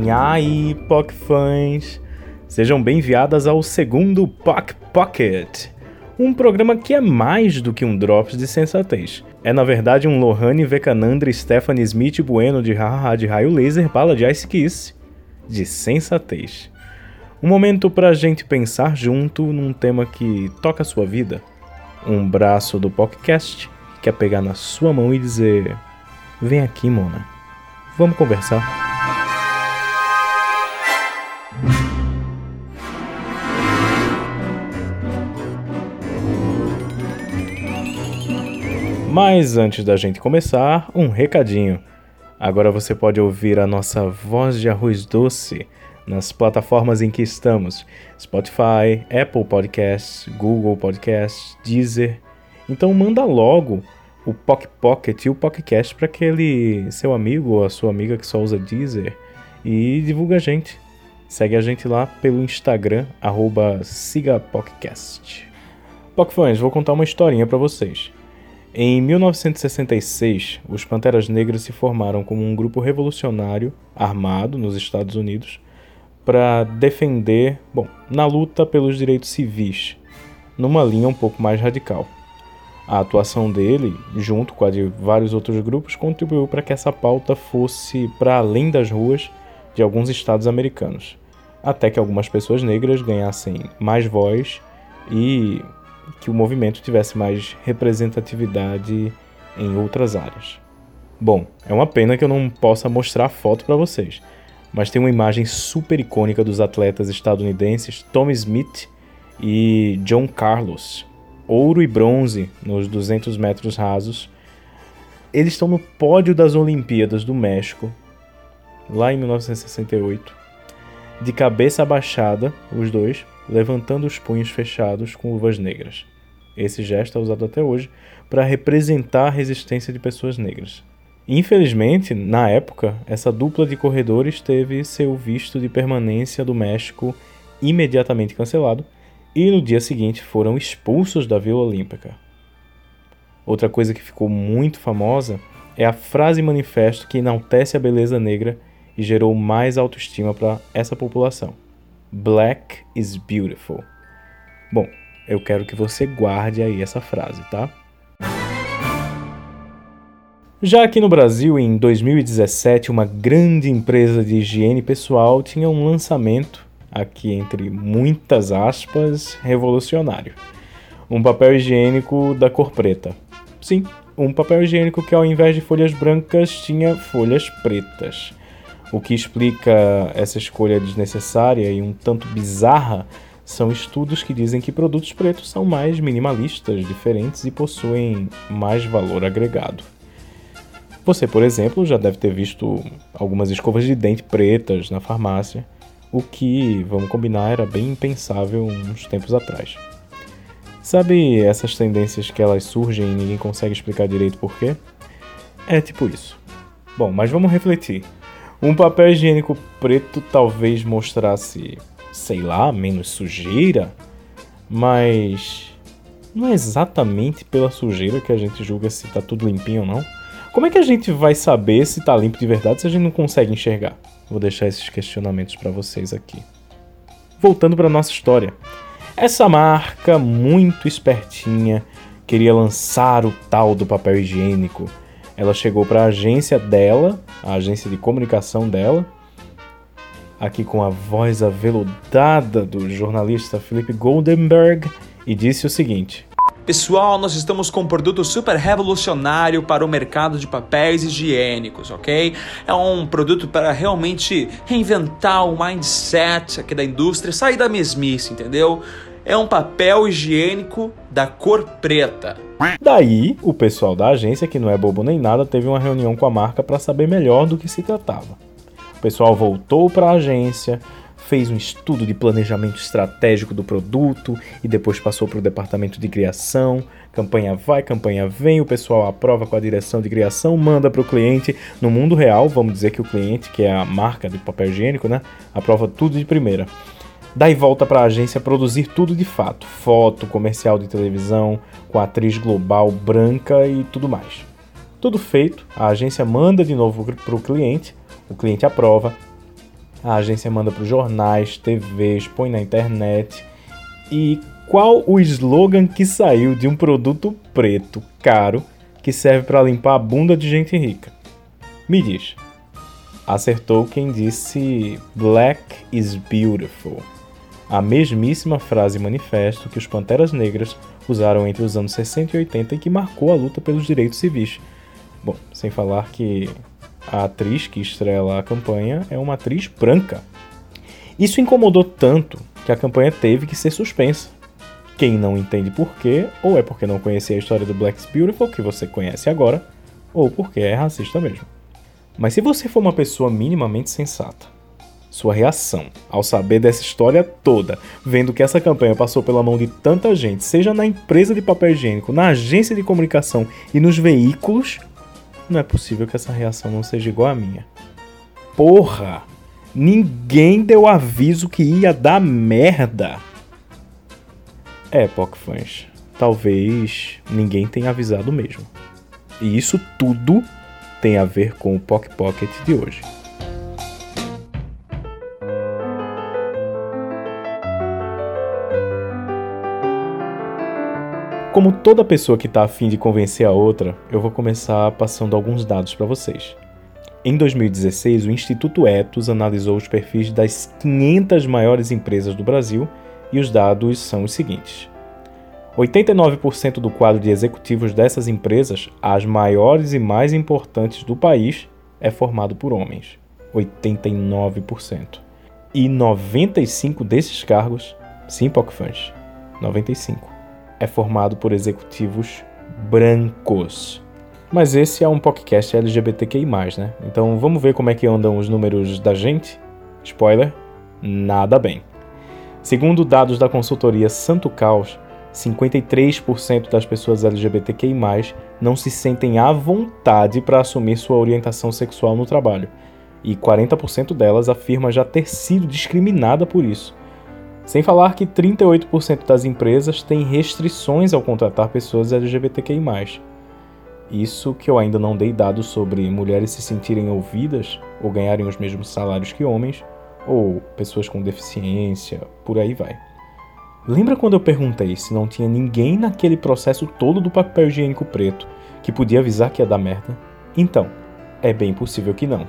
Nhai, POC fãs! Sejam bem-vindas ao segundo POC Pocket, um programa que é mais do que um Drops de sensatez. É na verdade um Lohane Vekanandra Stephanie Smith Bueno de hahaha de raio laser bala de Ice Kiss de sensatez. Um momento pra gente pensar junto num tema que toca a sua vida. Um braço do podcast que quer pegar na sua mão e dizer: Vem aqui, Mona. Vamos conversar. Mas antes da gente começar, um recadinho. Agora você pode ouvir a nossa voz de arroz doce nas plataformas em que estamos: Spotify, Apple Podcasts, Google Podcasts, Deezer. Então manda logo o Pock Pocket e o Podcast para aquele seu amigo ou a sua amiga que só usa Deezer e divulga a gente. Segue a gente lá pelo Instagram, arroba SigaPodcast. Pockfãs, vou contar uma historinha para vocês. Em 1966, os Panteras Negras se formaram como um grupo revolucionário armado nos Estados Unidos para defender, bom, na luta pelos direitos civis, numa linha um pouco mais radical. A atuação dele, junto com a de vários outros grupos, contribuiu para que essa pauta fosse para além das ruas de alguns estados americanos, até que algumas pessoas negras ganhassem mais voz e que o movimento tivesse mais representatividade em outras áreas. Bom, é uma pena que eu não possa mostrar a foto para vocês, mas tem uma imagem super icônica dos atletas estadunidenses Tom Smith e John Carlos, ouro e bronze nos 200 metros rasos. Eles estão no pódio das Olimpíadas do México, lá em 1968, de cabeça abaixada, os dois, levantando os punhos fechados com luvas negras. Esse gesto é usado até hoje para representar a resistência de pessoas negras. Infelizmente, na época, essa dupla de corredores teve seu visto de permanência do México imediatamente cancelado e no dia seguinte foram expulsos da Vila Olímpica. Outra coisa que ficou muito famosa é a frase manifesto que enaltece a beleza negra e gerou mais autoestima para essa população. Black is beautiful. Bom, eu quero que você guarde aí essa frase, tá? Já aqui no Brasil, em 2017, uma grande empresa de higiene pessoal tinha um lançamento, aqui entre muitas aspas, revolucionário. Um papel higiênico da cor preta. Sim, um papel higiênico que ao invés de folhas brancas tinha folhas pretas. O que explica essa escolha desnecessária e um tanto bizarra são estudos que dizem que produtos pretos são mais minimalistas, diferentes e possuem mais valor agregado. Você, por exemplo, já deve ter visto algumas escovas de dente pretas na farmácia, o que, vamos combinar, era bem impensável uns tempos atrás. Sabe essas tendências que elas surgem e ninguém consegue explicar direito por quê? É tipo isso. Bom, mas vamos refletir. Um papel higiênico preto talvez mostrasse, sei lá, menos sujeira, mas não é exatamente pela sujeira que a gente julga se tá tudo limpinho ou não. Como é que a gente vai saber se tá limpo de verdade se a gente não consegue enxergar? Vou deixar esses questionamentos para vocês aqui. Voltando para nossa história. Essa marca muito espertinha queria lançar o tal do papel higiênico ela chegou para a agência dela, a agência de comunicação dela, aqui com a voz aveludada do jornalista Felipe Goldenberg, e disse o seguinte: Pessoal, nós estamos com um produto super revolucionário para o mercado de papéis higiênicos, ok? É um produto para realmente reinventar o mindset aqui da indústria, sair da mesmice, entendeu? É um papel higiênico da cor preta. Daí, o pessoal da agência, que não é bobo nem nada, teve uma reunião com a marca para saber melhor do que se tratava. O pessoal voltou para a agência, fez um estudo de planejamento estratégico do produto e depois passou para o departamento de criação. Campanha vai, campanha vem, o pessoal aprova com a direção de criação, manda para o cliente. No mundo real, vamos dizer que o cliente, que é a marca de papel higiênico, né, aprova tudo de primeira. Daí volta para a agência produzir tudo de fato: foto, comercial de televisão, com atriz global branca e tudo mais. Tudo feito, a agência manda de novo para o cliente, o cliente aprova. A agência manda para os jornais, TVs, põe na internet. E qual o slogan que saiu de um produto preto caro que serve para limpar a bunda de gente rica? Me diz. Acertou quem disse Black is beautiful. A mesmíssima frase manifesto que os Panteras Negras usaram entre os anos 60 e 80 e que marcou a luta pelos direitos civis. Bom, sem falar que a atriz que estrela a campanha é uma atriz branca. Isso incomodou tanto que a campanha teve que ser suspensa. Quem não entende por quê, ou é porque não conhecia a história do Black's Beautiful, que você conhece agora, ou porque é racista mesmo. Mas se você for uma pessoa minimamente sensata, sua reação ao saber dessa história toda, vendo que essa campanha passou pela mão de tanta gente, seja na empresa de papel higiênico, na agência de comunicação e nos veículos, não é possível que essa reação não seja igual à minha. Porra! Ninguém deu aviso que ia dar merda. É, POC fãs. Talvez ninguém tenha avisado mesmo. E isso tudo tem a ver com o POC Pocket de hoje. Como toda pessoa que está afim de convencer a outra, eu vou começar passando alguns dados para vocês. Em 2016, o Instituto Etos analisou os perfis das 500 maiores empresas do Brasil e os dados são os seguintes: 89% do quadro de executivos dessas empresas, as maiores e mais importantes do país, é formado por homens. 89%. E 95 desses cargos, sim, PocFans, 95 é formado por executivos brancos. Mas esse é um podcast LGBTQI+, né? Então vamos ver como é que andam os números da gente? Spoiler, nada bem. Segundo dados da consultoria Santo Caos, 53% das pessoas LGBTQI+, não se sentem à vontade para assumir sua orientação sexual no trabalho, e 40% delas afirma já ter sido discriminada por isso. Sem falar que 38% das empresas têm restrições ao contratar pessoas LGBTQI. Isso que eu ainda não dei dados sobre mulheres se sentirem ouvidas ou ganharem os mesmos salários que homens, ou pessoas com deficiência, por aí vai. Lembra quando eu perguntei se não tinha ninguém naquele processo todo do papel higiênico preto que podia avisar que ia dar merda? Então, é bem possível que não.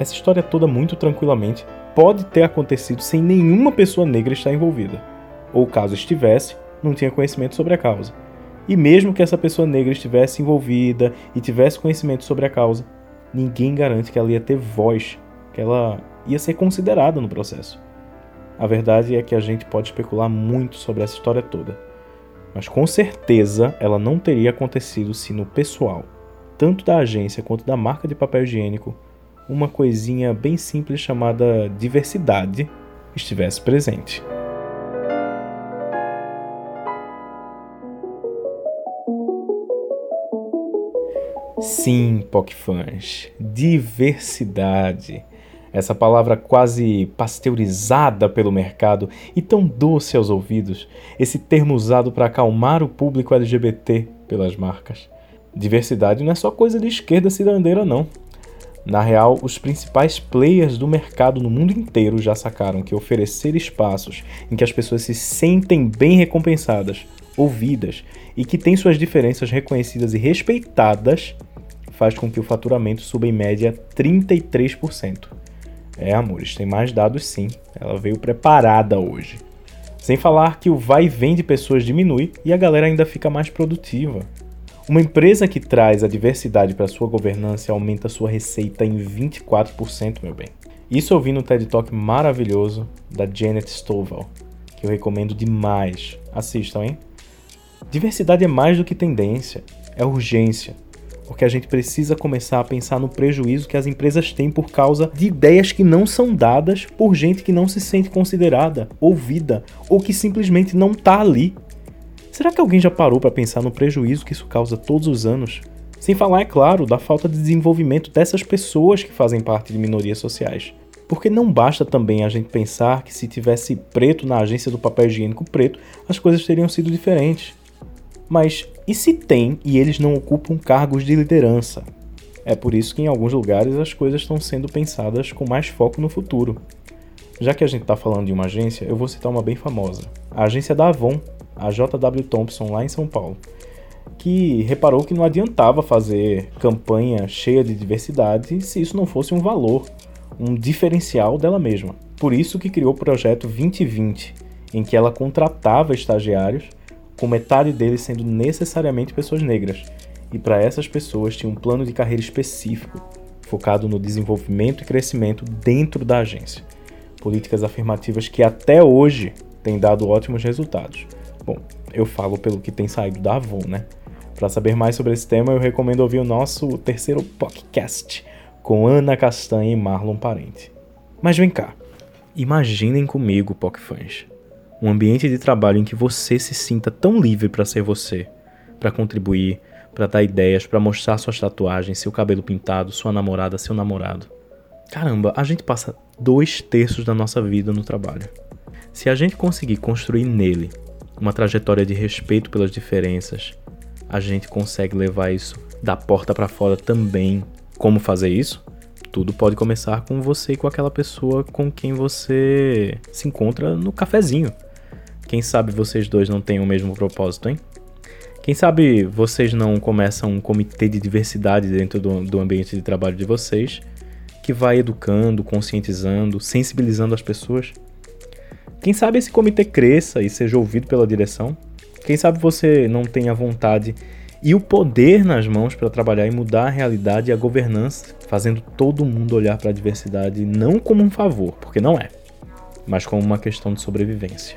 Essa história toda muito tranquilamente pode ter acontecido sem nenhuma pessoa negra estar envolvida, ou caso estivesse, não tinha conhecimento sobre a causa. E mesmo que essa pessoa negra estivesse envolvida e tivesse conhecimento sobre a causa, ninguém garante que ela ia ter voz, que ela ia ser considerada no processo. A verdade é que a gente pode especular muito sobre essa história toda, mas com certeza ela não teria acontecido se no pessoal, tanto da agência quanto da marca de papel higiênico, uma coisinha bem simples chamada diversidade estivesse presente. Sim, PocFans, diversidade. Essa palavra quase pasteurizada pelo mercado e tão doce aos ouvidos, esse termo usado para acalmar o público LGBT pelas marcas. Diversidade não é só coisa de esquerda cirandeira, não. Na real, os principais players do mercado no mundo inteiro já sacaram que oferecer espaços em que as pessoas se sentem bem recompensadas, ouvidas e que têm suas diferenças reconhecidas e respeitadas faz com que o faturamento suba em média 33%. É, amores, tem mais dados sim. Ela veio preparada hoje. Sem falar que o vai e vem de pessoas diminui e a galera ainda fica mais produtiva. Uma empresa que traz a diversidade para sua governança aumenta sua receita em 24%, meu bem. Isso eu vi no TED Talk maravilhoso da Janet Stovall, que eu recomendo demais. Assistam, hein? Diversidade é mais do que tendência, é urgência, porque a gente precisa começar a pensar no prejuízo que as empresas têm por causa de ideias que não são dadas por gente que não se sente considerada, ouvida ou que simplesmente não está ali Será que alguém já parou para pensar no prejuízo que isso causa todos os anos? Sem falar, é claro, da falta de desenvolvimento dessas pessoas que fazem parte de minorias sociais. Porque não basta também a gente pensar que se tivesse preto na agência do papel higiênico preto, as coisas teriam sido diferentes. Mas e se tem e eles não ocupam cargos de liderança? É por isso que em alguns lugares as coisas estão sendo pensadas com mais foco no futuro. Já que a gente está falando de uma agência, eu vou citar uma bem famosa. A agência da Avon, a JW Thompson, lá em São Paulo, que reparou que não adiantava fazer campanha cheia de diversidade se isso não fosse um valor, um diferencial dela mesma. Por isso que criou o projeto 2020, em que ela contratava estagiários, com metade deles sendo necessariamente pessoas negras, e para essas pessoas tinha um plano de carreira específico, focado no desenvolvimento e crescimento dentro da agência. Políticas afirmativas que até hoje têm dado ótimos resultados. Bom, eu falo pelo que tem saído da Avon, né? Para saber mais sobre esse tema, eu recomendo ouvir o nosso terceiro podcast com Ana Castanha e Marlon Parente. Mas vem cá, imaginem comigo, PocFans, um ambiente de trabalho em que você se sinta tão livre para ser você, para contribuir, para dar ideias, para mostrar suas tatuagens, seu cabelo pintado, sua namorada, seu namorado. Caramba, a gente passa dois terços da nossa vida no trabalho. Se a gente conseguir construir nele uma trajetória de respeito pelas diferenças, a gente consegue levar isso da porta para fora também. Como fazer isso? Tudo pode começar com você e com aquela pessoa com quem você se encontra no cafezinho. Quem sabe vocês dois não têm o mesmo propósito, hein? Quem sabe vocês não começam um comitê de diversidade dentro do, do ambiente de trabalho de vocês, que vai educando, conscientizando, sensibilizando as pessoas? Quem sabe esse comitê cresça e seja ouvido pela direção? Quem sabe você não tenha vontade e o poder nas mãos para trabalhar e mudar a realidade e a governança, fazendo todo mundo olhar para a diversidade não como um favor, porque não é, mas como uma questão de sobrevivência.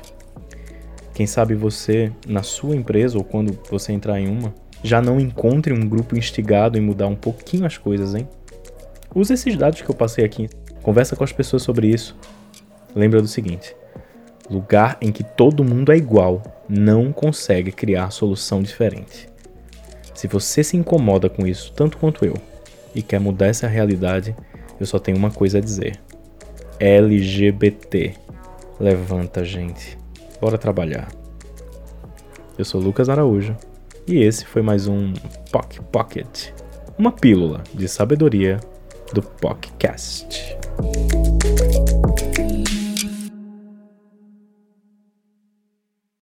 Quem sabe você, na sua empresa ou quando você entrar em uma, já não encontre um grupo instigado em mudar um pouquinho as coisas, hein? Use esses dados que eu passei aqui. Conversa com as pessoas sobre isso. Lembra do seguinte: lugar em que todo mundo é igual não consegue criar solução diferente. Se você se incomoda com isso tanto quanto eu e quer mudar essa realidade, eu só tenho uma coisa a dizer: LGBT. Levanta, gente. Bora trabalhar. Eu sou Lucas Araújo e esse foi mais um Pock Pocket, uma pílula de sabedoria do podcast.